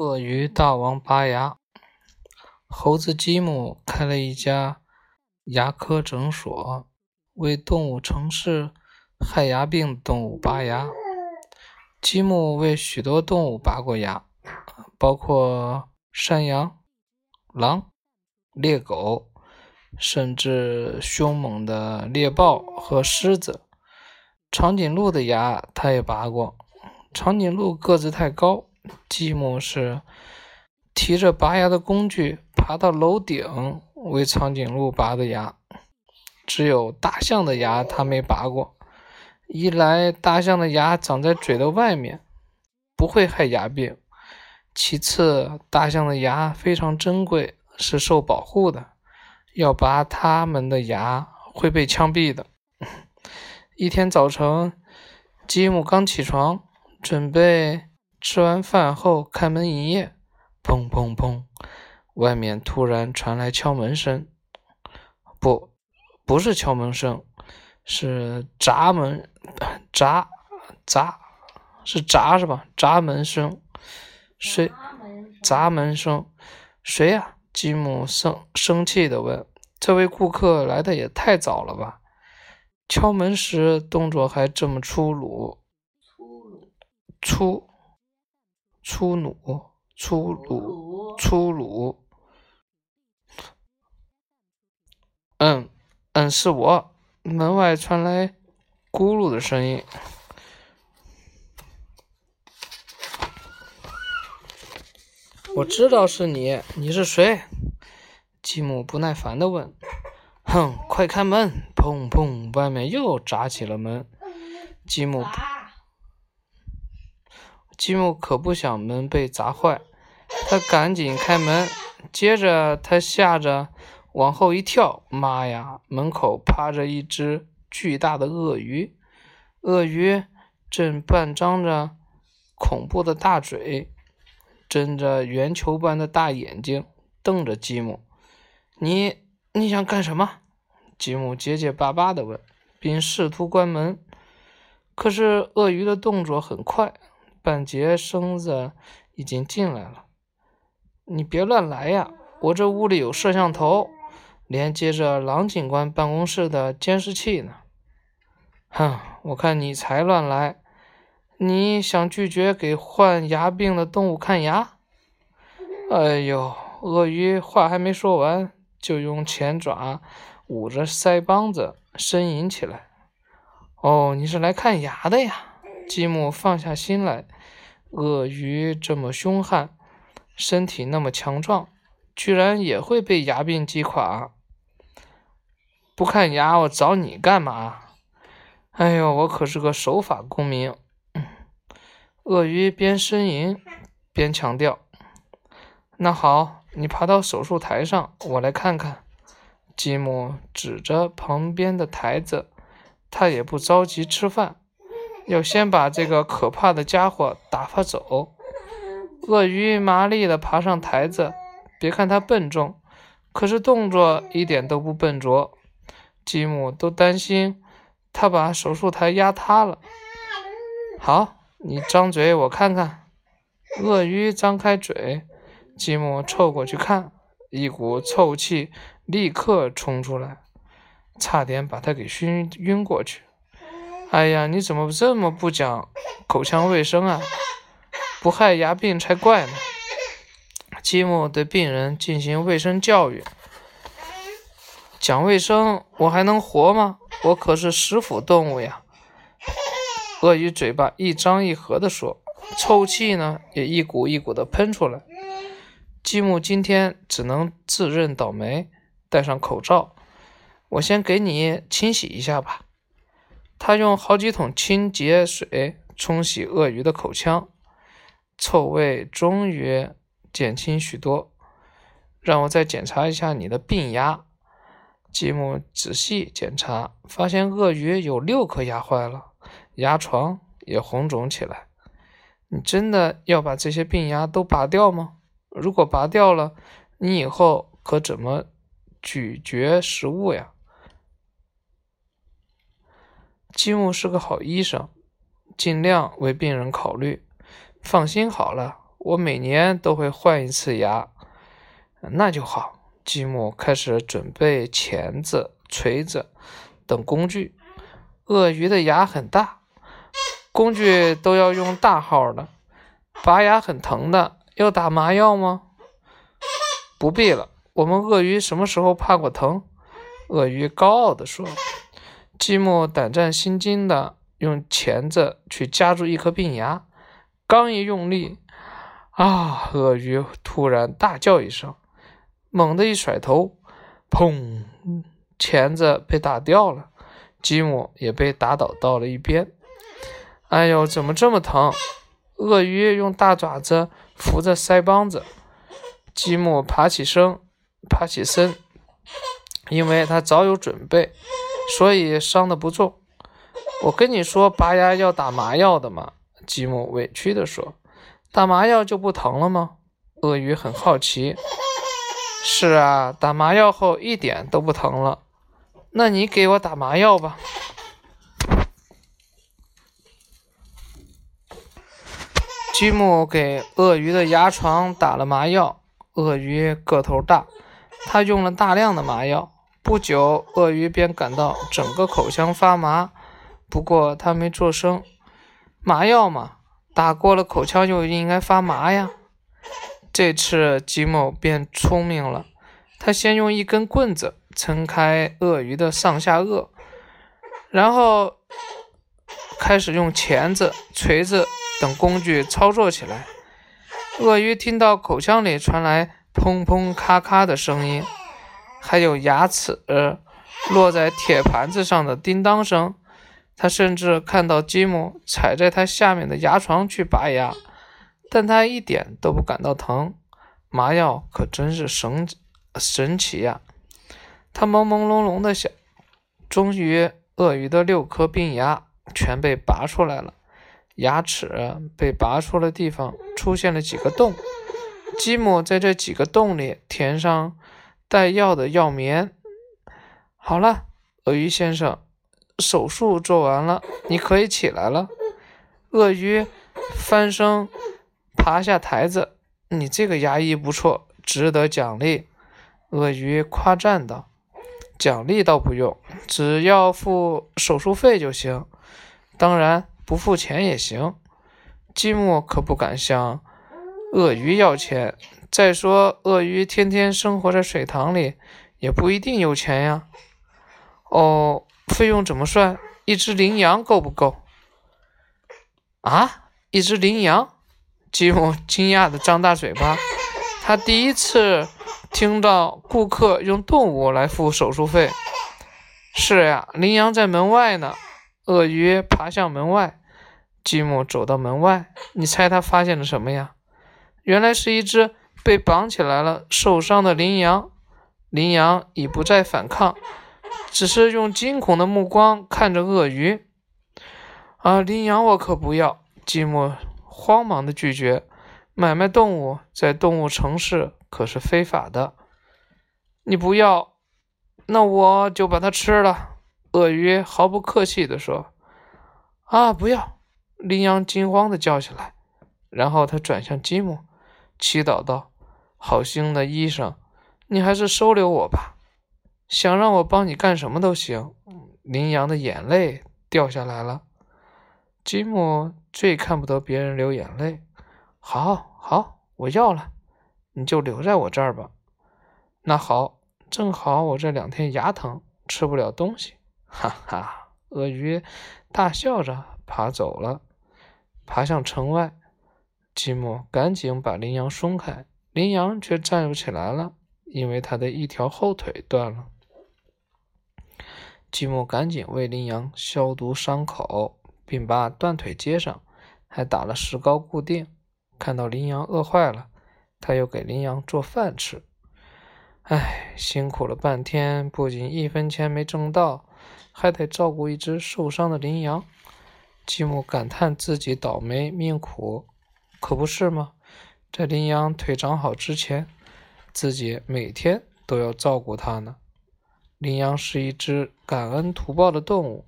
鳄鱼大王拔牙。猴子吉姆开了一家牙科诊所，为动物城市害牙病动物拔牙。吉姆为许多动物拔过牙，包括山羊、狼、猎狗，甚至凶猛的猎豹和狮子。长颈鹿的牙他也拔过。长颈鹿个子太高，吉姆是提着拔牙的工具爬到楼顶为长颈鹿拔的牙。只有大象的牙他没拔过，一来大象的牙长在嘴的外面，不会害牙病；其次，大象的牙非常珍贵，是受保护的，要拔它们的牙会被枪毙的。一天早晨，吉姆刚起床。准备吃完饭后开门营业，砰砰砰！外面突然传来敲门声，不，不是敲门声，是砸门，砸砸，是砸是吧？砸门声，谁？砸门声，谁呀？吉姆生生气的问：“这位顾客来的也太早了吧？敲门时动作还这么粗鲁。”粗鲁粗鲁粗鲁粗鲁，嗯嗯，是我。门外传来咕噜的声音。我知道是你，你是谁？吉姆不耐烦的问。哼，快开门！砰砰，外面又砸起了门。吉姆。吉姆可不想门被砸坏，他赶紧开门，接着他吓着往后一跳，妈呀！门口趴着一只巨大的鳄鱼，鳄鱼正半张着恐怖的大嘴，睁着圆球般的大眼睛瞪着吉姆。你你想干什么？吉姆结结巴巴地问，并试图关门，可是鳄鱼的动作很快。半截身子已经进来了，你别乱来呀！我这屋里有摄像头，连接着狼警官办公室的监视器呢。哼，我看你才乱来！你想拒绝给患牙病的动物看牙？哎呦，鳄鱼话还没说完，就用前爪捂着腮帮子呻吟起来。哦，你是来看牙的呀？吉姆放下心来，鳄鱼这么凶悍，身体那么强壮，居然也会被牙病击垮。不看牙，我找你干嘛？哎呦，我可是个守法公民。鳄鱼边呻吟边强调：“那好，你爬到手术台上，我来看看。”吉姆指着旁边的台子，他也不着急吃饭。要先把这个可怕的家伙打发走。鳄鱼麻利地爬上台子，别看它笨重，可是动作一点都不笨拙。吉姆都担心他把手术台压塌了。好，你张嘴，我看看。鳄鱼张开嘴，吉姆凑过去看，一股臭气立刻冲出来，差点把他给熏晕过去。哎呀，你怎么这么不讲口腔卫生啊？不害牙病才怪呢！吉姆对病人进行卫生教育，讲卫生，我还能活吗？我可是食腐动物呀！鳄鱼嘴巴一张一合地说，臭气呢也一股一股的喷出来。吉姆今天只能自认倒霉，戴上口罩。我先给你清洗一下吧。他用好几桶清洁水冲洗鳄鱼的口腔，臭味终于减轻许多。让我再检查一下你的病牙。吉姆仔细检查，发现鳄鱼有六颗牙坏了，牙床也红肿起来。你真的要把这些病牙都拔掉吗？如果拔掉了，你以后可怎么咀嚼食物呀？吉姆是个好医生，尽量为病人考虑。放心好了，我每年都会换一次牙。那就好。吉姆开始准备钳子、锤子等工具。鳄鱼的牙很大，工具都要用大号的。拔牙很疼的，要打麻药吗？不必了。我们鳄鱼什么时候怕过疼？鳄鱼高傲地说。吉姆胆战心惊的用钳子去夹住一颗病牙，刚一用力，啊！鳄鱼突然大叫一声。猛地一甩头，砰！钳子被打掉了，吉姆也被打倒到了一边。哎呦，怎么这么疼？鳄鱼用大爪子扶着腮帮子。吉姆爬起身，爬起身，因为他早有准备，所以伤得不重。我跟你说，拔牙要打麻药的嘛。吉姆委屈地说：“打麻药就不疼了吗？”鳄鱼很好奇。是啊，打麻药后一点都不疼了。那你给我打麻药吧。吉姆给鳄鱼的牙床打了麻药。鳄鱼个头大，他用了大量的麻药。不久，鳄鱼便感到整个口腔发麻。不过他没做声。麻药嘛，打过了口腔就应该发麻呀。这次吉姆变聪明了，他先用一根棍子撑开鳄鱼的上下颚，然后开始用钳子、锤子等工具操作起来。鳄鱼听到口腔里传来砰砰咔咔的声音，还有牙齿落在铁盘子上的叮当声。他甚至看到吉姆踩在他下面的牙床去拔牙。但他一点都不感到疼，麻药可真是神神奇呀！他朦朦胧胧的想。终于，鳄鱼的六颗病牙全被拔出来了，牙齿被拔出的地方出现了几个洞。吉姆在这几个洞里填上带药的药棉。好了，鳄鱼先生，手术做完了，你可以起来了。鳄鱼翻身。爬下台子，你这个牙医不错，值得奖励。鳄鱼夸赞道：“奖励倒不用，只要付手术费就行。当然，不付钱也行。”吉姆可不敢向鳄鱼要钱。再说，鳄鱼天天生活在水塘里，也不一定有钱呀。哦，费用怎么算？一只羚羊够不够？啊，一只羚羊？吉姆惊讶地张大嘴巴，他第一次听到顾客用动物来付手术费。是呀，羚羊在门外呢。鳄鱼爬向门外，吉姆走到门外，你猜他发现了什么呀？原来是一只被绑起来了、受伤的羚羊。羚羊已不再反抗，只是用惊恐的目光看着鳄鱼。啊，羚羊我可不要，吉姆。慌忙的拒绝买卖动物，在动物城市可是非法的。你不要，那我就把它吃了。鳄鱼毫不客气地说：“啊，不要！”羚羊惊慌的叫起来，然后他转向吉姆，祈祷道：“好心的医生，你还是收留我吧。想让我帮你干什么都行。”羚羊的眼泪掉下来了。吉姆最看不得别人流眼泪。好，好，我要了，你就留在我这儿吧。那好，正好我这两天牙疼，吃不了东西。哈哈，鳄鱼大笑着爬走了，爬向城外。吉姆赶紧把羚羊松开，羚羊却站不起来了，因为它的一条后腿断了。吉姆赶紧为羚羊消毒伤口。并把断腿接上，还打了石膏固定。看到羚羊饿坏了，他又给羚羊做饭吃。唉，辛苦了半天，不仅一分钱没挣到，还得照顾一只受伤的羚羊。吉姆感叹自己倒霉命苦，可不是吗？在羚羊腿长好之前，自己每天都要照顾它呢。羚羊是一只感恩图报的动物。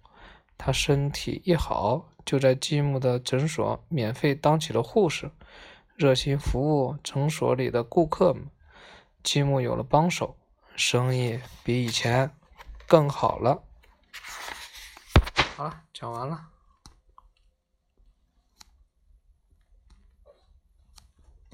他身体一好，就在吉姆的诊所免费当起了护士，热心服务诊所里的顾客们，积木有了帮手，生意比以前更好了。好了，讲完了。